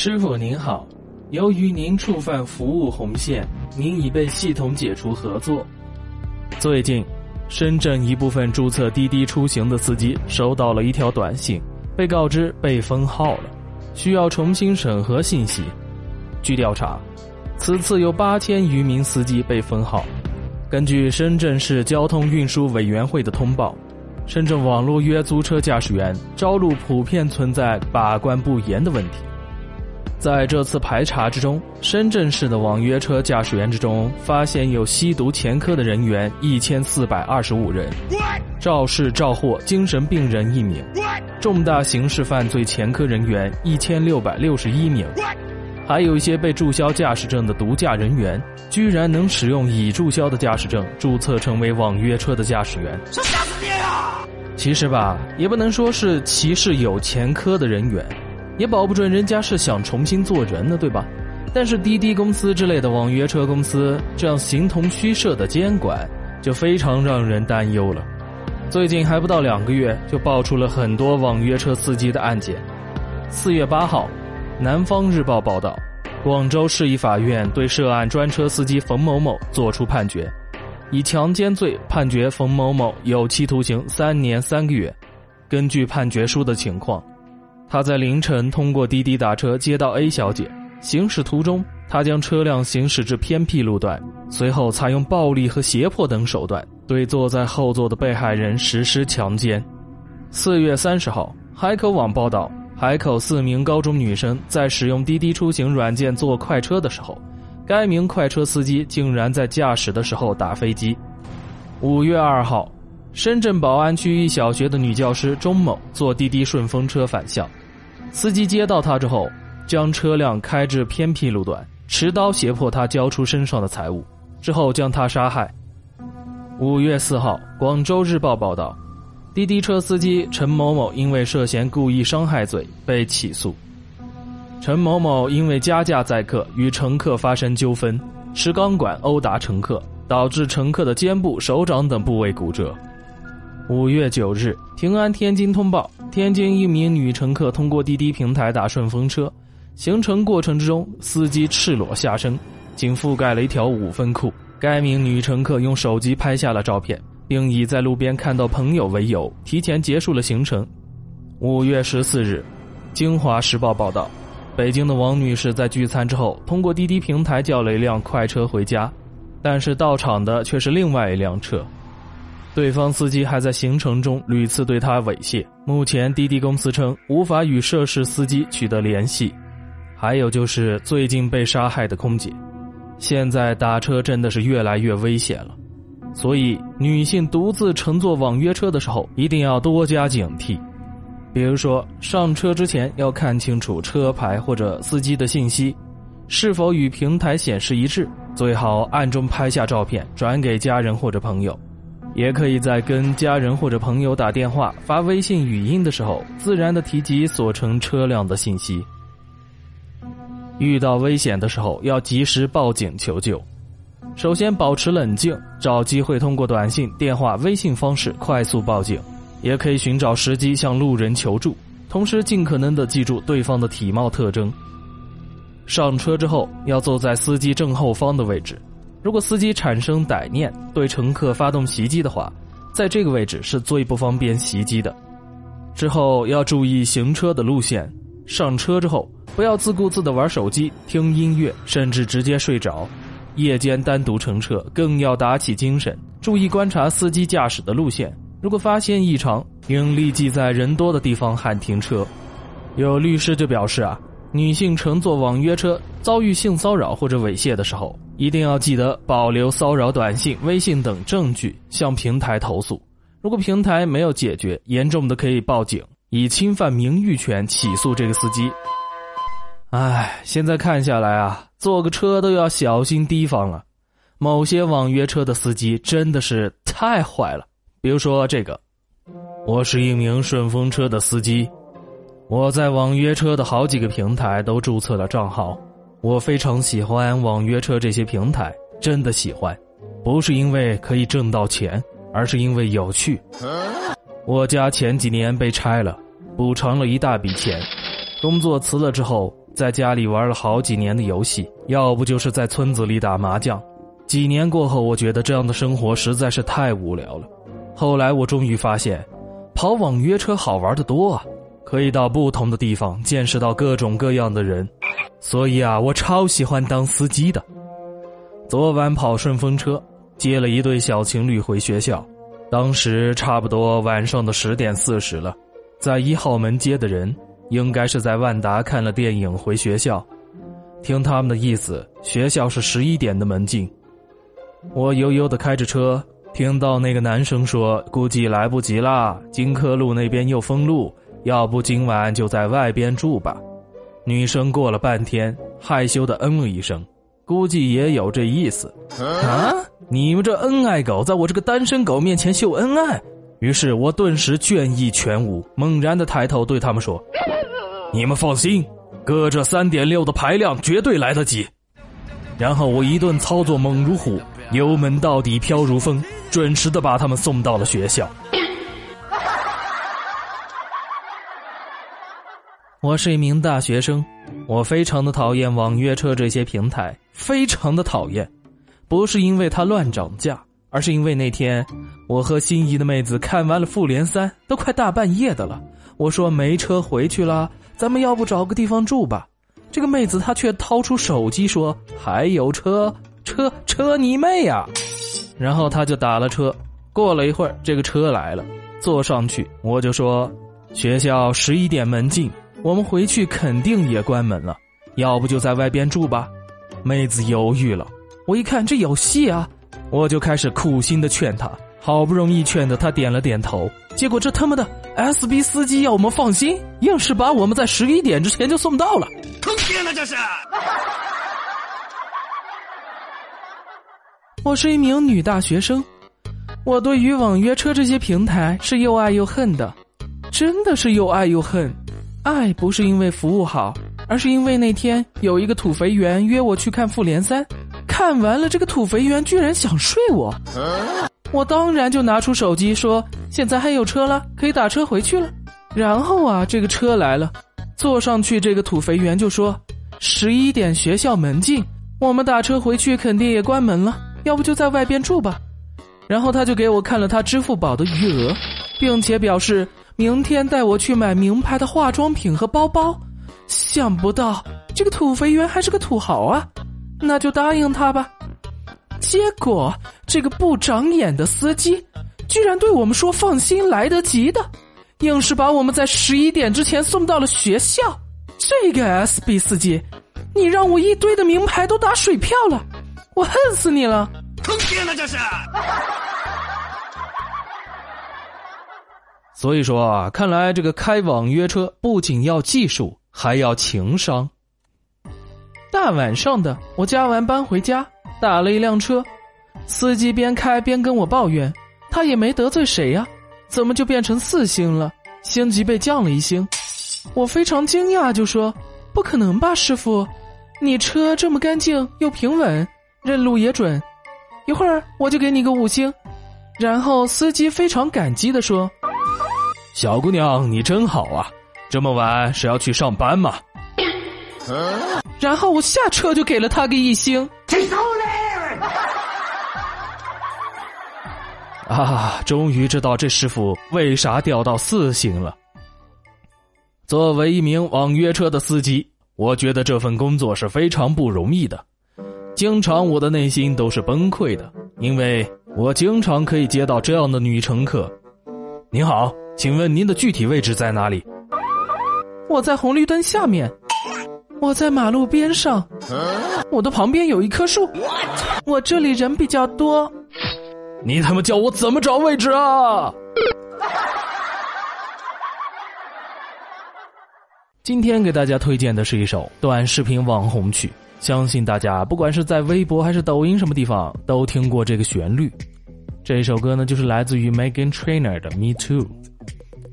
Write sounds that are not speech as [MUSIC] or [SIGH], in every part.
师傅您好，由于您触犯服务红线，您已被系统解除合作。最近，深圳一部分注册滴滴出行的司机收到了一条短信，被告知被封号了，需要重新审核信息。据调查，此次有八千余名司机被封号。根据深圳市交通运输委员会的通报，深圳网络约租车驾驶员招录普遍存在把关不严的问题。在这次排查之中，深圳市的网约车驾驶员之中，发现有吸毒前科的人员一千四百二十五人，肇事肇祸精神病人一名，重大刑事犯罪前科人员一千六百六十一名。还有一些被注销驾驶证的毒驾人员，居然能使用已注销的驾驶证注册成为网约车的驾驶员，想吓死你啊！其实吧，也不能说是歧视有前科的人员，也保不准人家是想重新做人呢，对吧？但是滴滴公司之类的网约车公司这样形同虚设的监管，就非常让人担忧了。最近还不到两个月，就爆出了很多网约车司机的案件。四月八号。南方日报报道，广州市一法院对涉案专车司机冯某某作出判决，以强奸罪判决冯某某有期徒刑三年三个月。根据判决书的情况，他在凌晨通过滴滴打车接到 A 小姐，行驶途中，他将车辆行驶至偏僻路段，随后采用暴力和胁迫等手段对坐在后座的被害人实施强奸。四月三十号，海口网报道。海口四名高中女生在使用滴滴出行软件坐快车的时候，该名快车司机竟然在驾驶的时候打飞机。五月二号，深圳宝安区一小学的女教师钟某坐滴滴顺风车返校，司机接到他之后，将车辆开至偏僻路段，持刀胁迫他交出身上的财物，之后将他杀害。五月四号，广州日报报道。滴滴车司机陈某某因为涉嫌故意伤害罪被起诉。陈某某因为加价载客与乘客发生纠纷，持钢管殴打乘客，导致乘客的肩部、手掌等部位骨折。五月九日，平安天津通报：天津一名女乘客通过滴滴平台打顺风车，行程过程之中，司机赤裸下身，仅覆盖了一条五分裤。该名女乘客用手机拍下了照片。并以在路边看到朋友为由，提前结束了行程。五月十四日，《京华时报》报道，北京的王女士在聚餐之后，通过滴滴平台叫了一辆快车回家，但是到场的却是另外一辆车，对方司机还在行程中屡次对她猥亵。目前，滴滴公司称无法与涉事司机取得联系。还有就是最近被杀害的空姐，现在打车真的是越来越危险了。所以，女性独自乘坐网约车的时候，一定要多加警惕。比如说，上车之前要看清楚车牌或者司机的信息，是否与平台显示一致。最好暗中拍下照片，转给家人或者朋友。也可以在跟家人或者朋友打电话、发微信语音的时候，自然的提及所乘车辆的信息。遇到危险的时候，要及时报警求救。首先保持冷静，找机会通过短信、电话、微信方式快速报警，也可以寻找时机向路人求助，同时尽可能的记住对方的体貌特征。上车之后要坐在司机正后方的位置，如果司机产生歹念对乘客发动袭击的话，在这个位置是最不方便袭击的。之后要注意行车的路线，上车之后不要自顾自的玩手机、听音乐，甚至直接睡着。夜间单独乘车更要打起精神，注意观察司机驾驶的路线。如果发现异常，应立即在人多的地方喊停车。有律师就表示啊，女性乘坐网约车遭遇性骚扰或者猥亵的时候，一定要记得保留骚扰短信、微信等证据向平台投诉。如果平台没有解决，严重的可以报警，以侵犯名誉权起诉这个司机。唉，现在看下来啊，坐个车都要小心提防了。某些网约车的司机真的是太坏了。比如说这个，我是一名顺风车的司机，我在网约车的好几个平台都注册了账号。我非常喜欢网约车这些平台，真的喜欢，不是因为可以挣到钱，而是因为有趣。我家前几年被拆了，补偿了一大笔钱。工作辞了之后，在家里玩了好几年的游戏，要不就是在村子里打麻将。几年过后，我觉得这样的生活实在是太无聊了。后来我终于发现，跑网约车好玩的多啊，可以到不同的地方见识到各种各样的人。所以啊，我超喜欢当司机的。昨晚跑顺风车，接了一对小情侣回学校，当时差不多晚上的十点四十了，在一号门接的人。应该是在万达看了电影回学校，听他们的意思，学校是十一点的门禁。我悠悠的开着车，听到那个男生说：“估计来不及啦，金科路那边又封路，要不今晚就在外边住吧。”女生过了半天，害羞的嗯了一声，估计也有这意思。啊！你们这恩爱狗，在我这个单身狗面前秀恩爱？于是我顿时倦意全无，猛然的抬头对他们说。你们放心，哥这三点六的排量绝对来得及。然后我一顿操作猛如虎，油门到底飘如风，准时的把他们送到了学校。我是一名大学生，我非常的讨厌网约车这些平台，非常的讨厌。不是因为它乱涨价，而是因为那天我和心仪的妹子看完了《复联三》，都快大半夜的了。我说没车回去了。咱们要不找个地方住吧？这个妹子她却掏出手机说：“还有车，车，车你妹呀！”然后她就打了车。过了一会儿，这个车来了，坐上去，我就说：“学校十一点门禁，我们回去肯定也关门了，要不就在外边住吧？”妹子犹豫了，我一看这有戏啊，我就开始苦心的劝她。好不容易劝的她点了点头，结果这他妈的 S B 司机要我们放心，硬是把我们在十一点之前就送到了，坑爹呢这是！[LAUGHS] 我是一名女大学生，我对于网约车这些平台是又爱又恨的，真的是又爱又恨。爱不是因为服务好，而是因为那天有一个土肥圆约我去看《复联三》，看完了这个土肥圆居然想睡我。我当然就拿出手机说：“现在还有车了，可以打车回去了。”然后啊，这个车来了，坐上去，这个土肥圆就说：“十一点学校门禁，我们打车回去肯定也关门了，要不就在外边住吧。”然后他就给我看了他支付宝的余额，并且表示明天带我去买名牌的化妆品和包包。想不到这个土肥圆还是个土豪啊，那就答应他吧。结果，这个不长眼的司机，居然对我们说“放心，来得及的”，硬是把我们在十一点之前送到了学校。这个 S B 司机，你让我一堆的名牌都打水漂了，我恨死你了！坑爹呢这是！所以说啊，看来这个开网约车不仅要技术，还要情商。大晚上的，我加完班回家。打了一辆车，司机边开边跟我抱怨，他也没得罪谁呀，怎么就变成四星了？星级被降了一星。我非常惊讶，就说：“不可能吧，师傅，你车这么干净又平稳，认路也准，一会儿我就给你个五星。”然后司机非常感激的说：“小姑娘，你真好啊，这么晚是要去上班吗？” [COUGHS] 然后我下车就给了他个一星。啊！终于知道这师傅为啥掉到四星了。作为一名网约车的司机，我觉得这份工作是非常不容易的。经常我的内心都是崩溃的，因为我经常可以接到这样的女乘客：“您好，请问您的具体位置在哪里？”我在红绿灯下面。我在马路边上。我的旁边有一棵树。我这里人比较多。你他妈叫我怎么找位置啊？今天给大家推荐的是一首短视频网红曲，相信大家不管是在微博还是抖音什么地方都听过这个旋律。这首歌呢，就是来自于 Megan Trainer 的《Me Too》。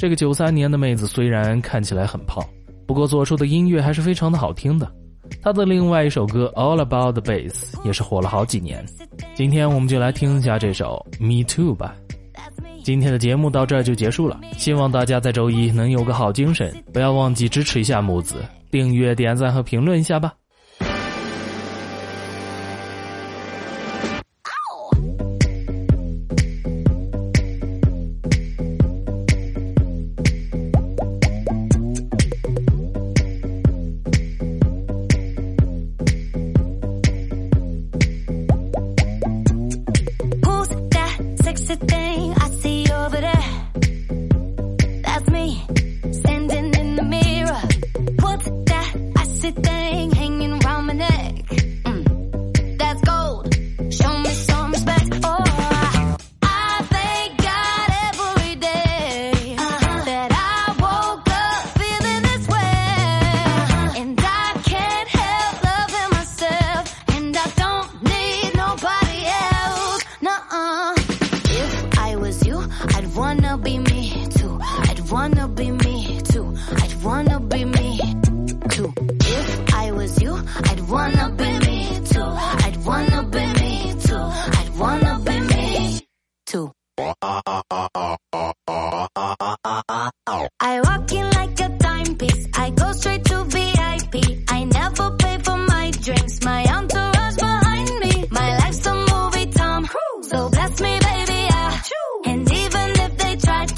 这个九三年的妹子虽然看起来很胖，不过做出的音乐还是非常的好听的。她的另外一首歌《All About the Bass》也是火了好几年。今天我们就来听一下这首《Me Too》吧。今天的节目到这儿就结束了，希望大家在周一能有个好精神，不要忘记支持一下木子，订阅、点赞和评论一下吧。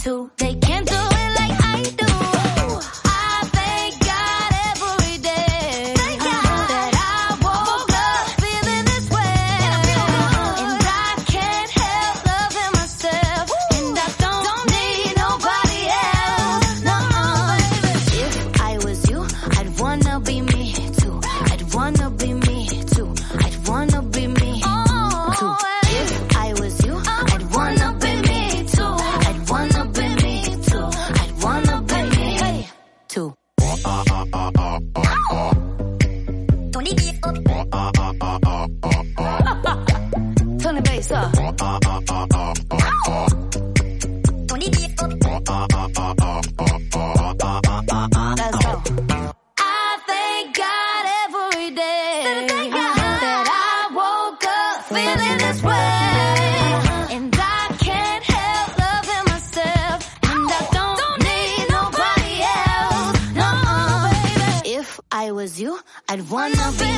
To take. One of